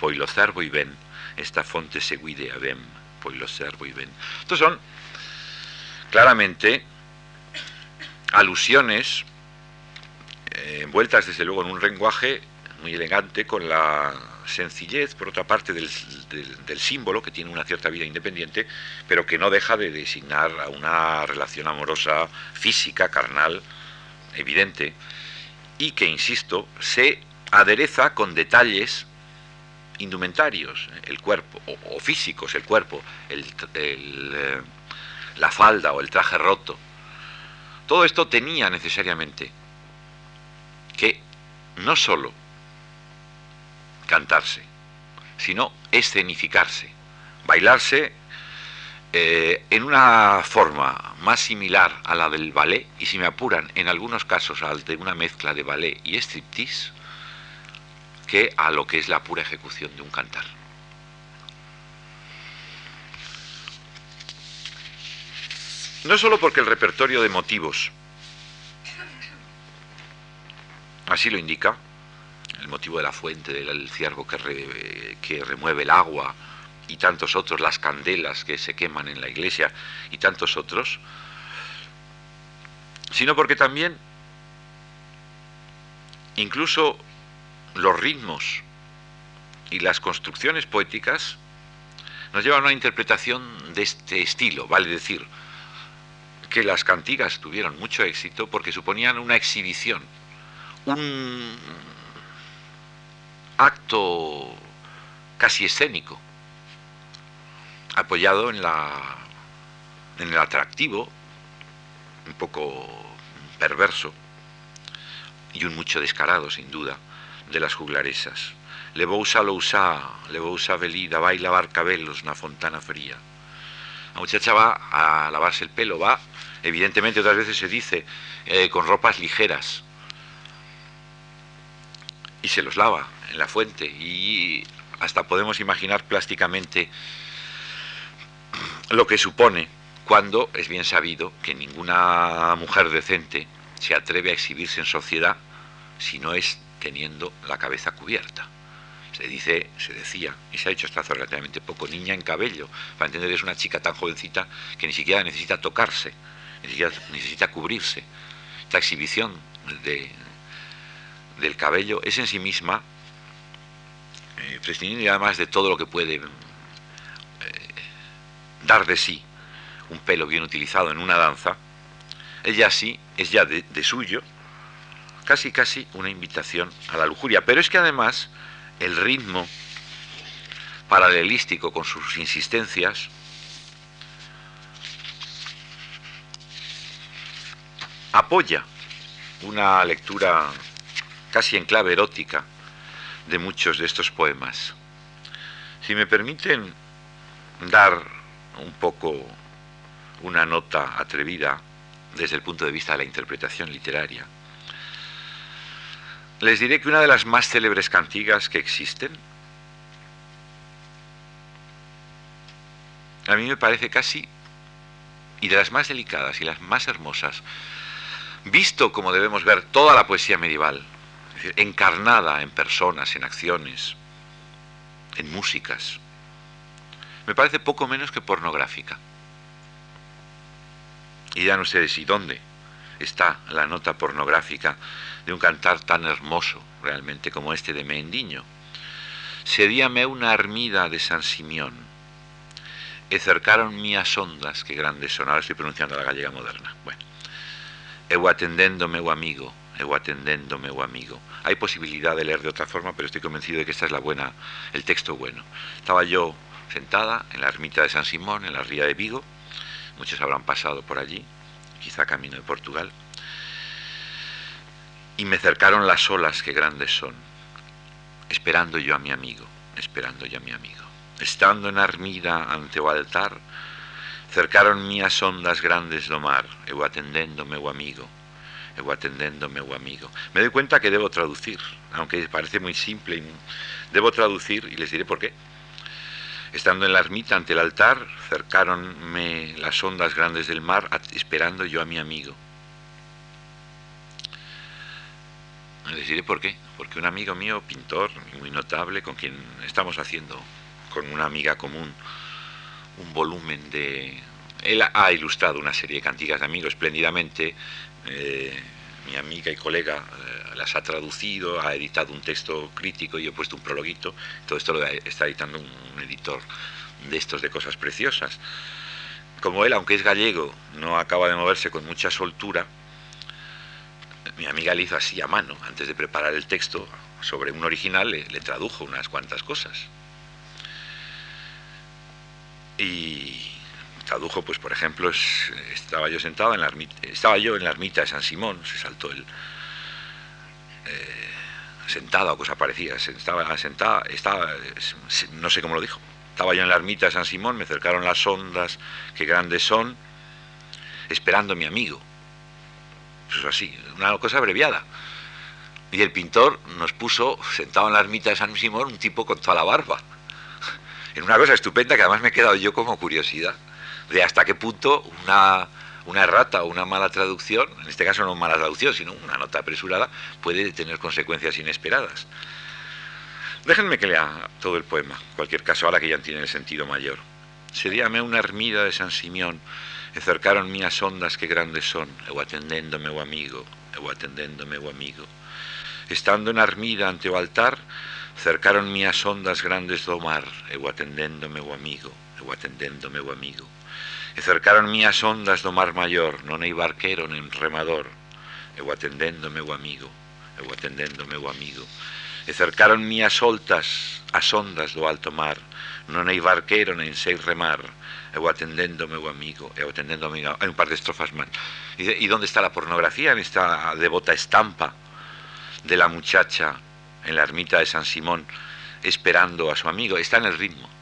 Speaker 1: Lo cervo y ven, esta fonte se guide a ven, pues lo cervo y ven. Estos son claramente alusiones eh, envueltas desde luego en un lenguaje muy elegante con la sencillez, por otra parte, del, símbolo, que tiene una cierta vida independiente, pero que no deja de designar a una relación amorosa física, carnal, evidente, y que, insisto, se adereza con detalles indumentarios, el cuerpo, o, físicos, el cuerpo, eh, la falda o el traje roto. Todo esto tenía necesariamente que no solo cantarse, sino escenificarse, bailarse eh, en una forma más similar a la del ballet, y si me apuran, en algunos casos al de una mezcla de ballet y striptease, que a lo que es la pura ejecución de un cantar. No solo porque el repertorio de motivos así lo indica, el motivo de la fuente, del ciervo que, remueve el agua y tantos otros, las candelas que se queman en la iglesia y tantos otros, sino porque también incluso los ritmos y las construcciones poéticas nos llevan a una interpretación de este estilo, vale decir, que las cantigas tuvieron mucho éxito porque suponían una exhibición, un acto casi escénico, apoyado en, la, en el atractivo, un poco perverso y un mucho descarado, sin duda, de las juglaresas. Le vou usar lo usar, le vou usar velida, va a lavar cabellos, una fontana fría. La muchacha va a lavarse el pelo, va, evidentemente otras veces se dice, eh, con ropas ligeras, y se los lava la fuente y hasta podemos imaginar plásticamente lo que supone cuando es bien sabido que ninguna mujer decente se atreve a exhibirse en sociedad si no es teniendo la cabeza cubierta. Se dice, se decía, y se ha hecho hasta hace relativamente poco, niña en cabello, para entender es una chica tan jovencita que ni siquiera necesita tocarse, siquiera necesita cubrirse. Esta exhibición de, del cabello es en sí misma, eh, prescindiendo además de todo lo que puede eh, dar de sí un pelo bien utilizado en una danza, ella sí es ya de suyo, casi casi una invitación a la lujuria. Pero es que además el ritmo paralelístico con sus insistencias apoya una lectura casi en clave erótica, de muchos de estos poemas. Si me permiten dar un poco una nota atrevida desde el punto de vista de la interpretación literaria, les diré que una de las más célebres cantigas que existen, a mí me parece casi, y de las más delicadas y las más hermosas, visto como debemos ver toda la poesía medieval, encarnada en personas, en acciones, en músicas. Me parece poco menos que pornográfica. Y ya no sé si dónde está la nota pornográfica de un cantar tan hermoso realmente como este de Mendiño. Sedíame una armida de San Simeón, e cercaron mías ondas, que grandes son, ahora estoy pronunciando la gallega moderna. Bueno, eu atendendo meu amigo, eu atendendo meu amigo. Hay posibilidad de leer de otra forma, pero estoy convencido de que esta es la buena, el texto bueno. Estaba yo sentada en la ermita de San Simón, en la ría de Vigo, muchos habrán pasado por allí, quizá camino de Portugal, y me cercaron las olas que grandes son, esperando yo a mi amigo, esperando yo a mi amigo. Estando en armida ante o altar, cercaron mías ondas grandes do mar, eu atendendo meu amigo, amigo. Me doy cuenta que debo traducir, aunque parece muy simple, debo traducir y les diré por qué. Estando en la ermita ante el altar, cercaronme las ondas grandes del mar, esperando yo a mi amigo. Les diré por qué. Porque un amigo mío, pintor, muy notable, con quien estamos haciendo, con una amiga común, un volumen de... Él ha ilustrado una serie de cantigas de amigos espléndidamente. Eh, mi amiga y colega eh, las ha traducido, ha editado un texto crítico y he puesto un prologuito. Todo esto lo está editando un, editor de estos de cosas preciosas. Como él, aunque es gallego, no acaba de moverse con mucha soltura, mi amiga le hizo así a mano, antes de preparar el texto sobre un original, le, le tradujo unas cuantas cosas. Y tradujo, pues por ejemplo, estaba yo sentado en la ermita, estaba yo en la ermita de San Simón, se saltó el eh, sentado o cosa parecida, estaba sentada, estaba, no sé cómo lo dijo, estaba yo en la ermita de San Simón, me acercaron las ondas, que grandes son, esperando a mi amigo. Pues así, una cosa abreviada. Y el pintor nos puso, sentado en la ermita de San Simón, un tipo con toda la barba. En una cosa estupenda que además me he quedado yo como curiosidad de hasta qué punto una, una errata o una mala traducción, en este caso no mala traducción, sino una nota apresurada, puede tener consecuencias inesperadas. Déjenme que lea todo el poema, cualquier caso, ahora que ya tiene el sentido mayor. Seríame una ermida de San Simeón, e cercaron mías ondas que grandes son, eu atendendo meu amigo, eu atendendo meu amigo. Estando en armida ante o altar, cercaron mías ondas grandes do mar, eu atendendo meu amigo, eu atendendo meu amigo. E cercaron mías ondas do mar maior, non hai barquero nen remador, eu atendendo meu amigo, eu atendendo meu amigo. E cercaron mías soltas as ondas do alto mar, non hai barquero nen sei remar, eu atendendo meu amigo, eu atendendo meu amigo. Hai un par de estrofas más. ¿Y, ¿Y dónde está la pornografía en esta devota estampa de la muchacha en la ermita de San Simón esperando a su amigo? Está en el ritmo.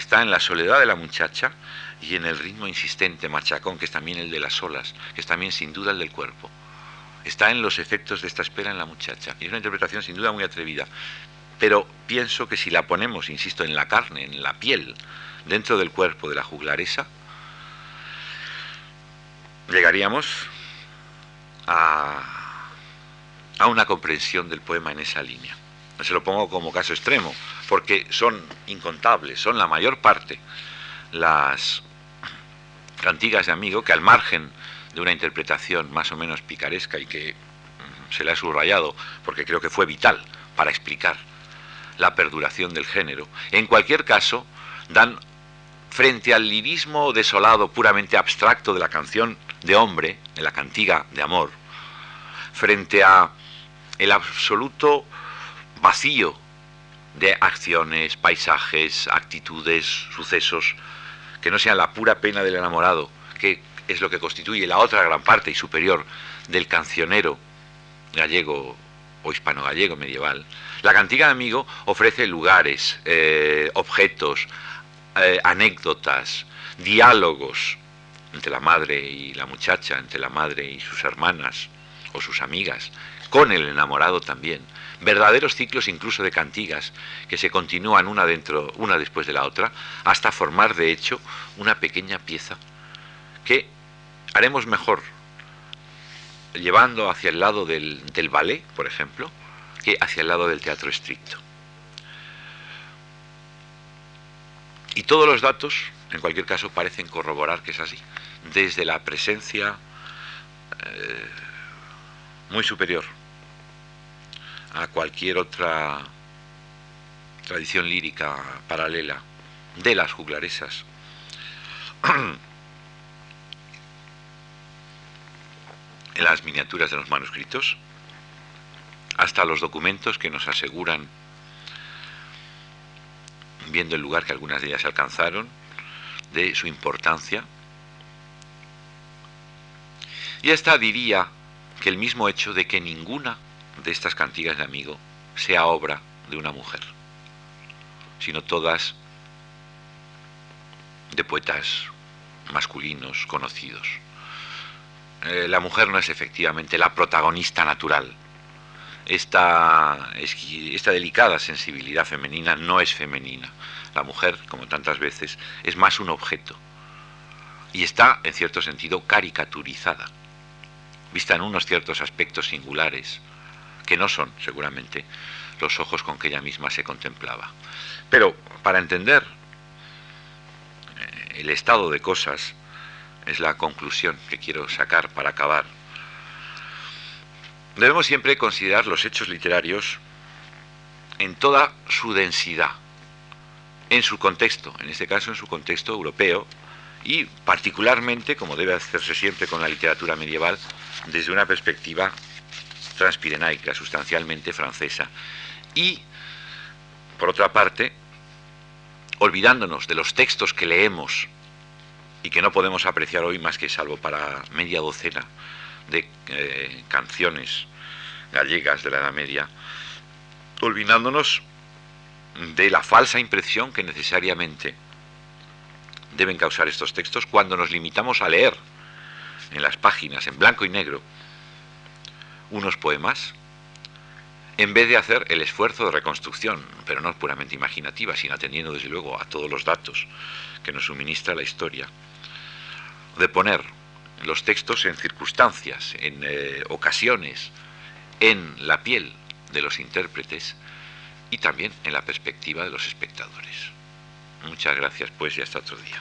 Speaker 1: Está en la soledad de la muchacha y en el ritmo insistente, machacón, que es también el de las olas, que es también sin duda el del cuerpo. Está en los efectos de esta espera en la muchacha. Y es una interpretación sin duda muy atrevida. Pero pienso que si la ponemos, insisto, en la carne, en la piel, dentro del cuerpo de la juglaresa, llegaríamos a, a una comprensión del poema en esa línea. Se lo pongo como caso extremo, porque son incontables, son la mayor parte las cantigas de amigo que al margen de una interpretación más o menos picaresca y que mm, se le ha subrayado porque creo que fue vital para explicar la perduración del género, en cualquier caso dan frente al lirismo desolado puramente abstracto de la canción de hombre, de la cantiga de amor, frente a el absoluto vacío de acciones, paisajes, actitudes, sucesos que no sea la pura pena del enamorado, que es lo que constituye la otra gran parte y superior del cancionero gallego o hispano-gallego medieval, la cantiga de amigo ofrece lugares, eh, objetos, eh, anécdotas, diálogos entre la madre y la muchacha, entre la madre y sus hermanas o sus amigas, con el enamorado también, verdaderos ciclos incluso de cantigas que se continúan una dentro, una después de la otra, hasta formar de hecho una pequeña pieza que haremos mejor llevando hacia el lado del, del ballet, por ejemplo, que hacia el lado del teatro estricto. Y todos los datos, en cualquier caso, parecen corroborar que es así. Desde la presencia eh, muy superior a cualquier otra tradición lírica paralela de las juglaresas. en las miniaturas de los manuscritos, hasta los documentos que nos aseguran, viendo el lugar que algunas de ellas alcanzaron, de su importancia. Y hasta diría que el mismo hecho de que ninguna de estas cantigas de amigo sea obra de una mujer, sino todas de poetas masculinos conocidos. Eh, la mujer no es efectivamente la protagonista natural. Esta, esta delicada sensibilidad femenina no es femenina. La mujer, como tantas veces, es más un objeto. Y está, en cierto sentido, caricaturizada, vista en unos ciertos aspectos singulares, que no son, seguramente, los ojos con que ella misma se contemplaba. Pero para entender eh, el estado de cosas, es la conclusión que quiero sacar para acabar. Debemos siempre considerar los hechos literarios en toda su densidad, en su contexto, en este caso en su contexto europeo, y particularmente, como debe hacerse siempre con la literatura medieval, desde una perspectiva transpirenaica, sustancialmente francesa. Y, por otra parte, olvidándonos de los textos que leemos y que no podemos apreciar hoy más que salvo para media docena de eh, canciones gallegas de la Edad Media, olvidándonos de la falsa impresión que necesariamente deben causar estos textos cuando nos limitamos a leer en las páginas en blanco y negro unos poemas en vez de hacer el esfuerzo de reconstrucción, pero no puramente imaginativa, sino atendiendo desde luego a todos los datos que nos suministra la historia, de poner los textos en circunstancias, en eh, ocasiones, en la piel de los intérpretes y también en la perspectiva de los espectadores. Muchas gracias pues y hasta otro día.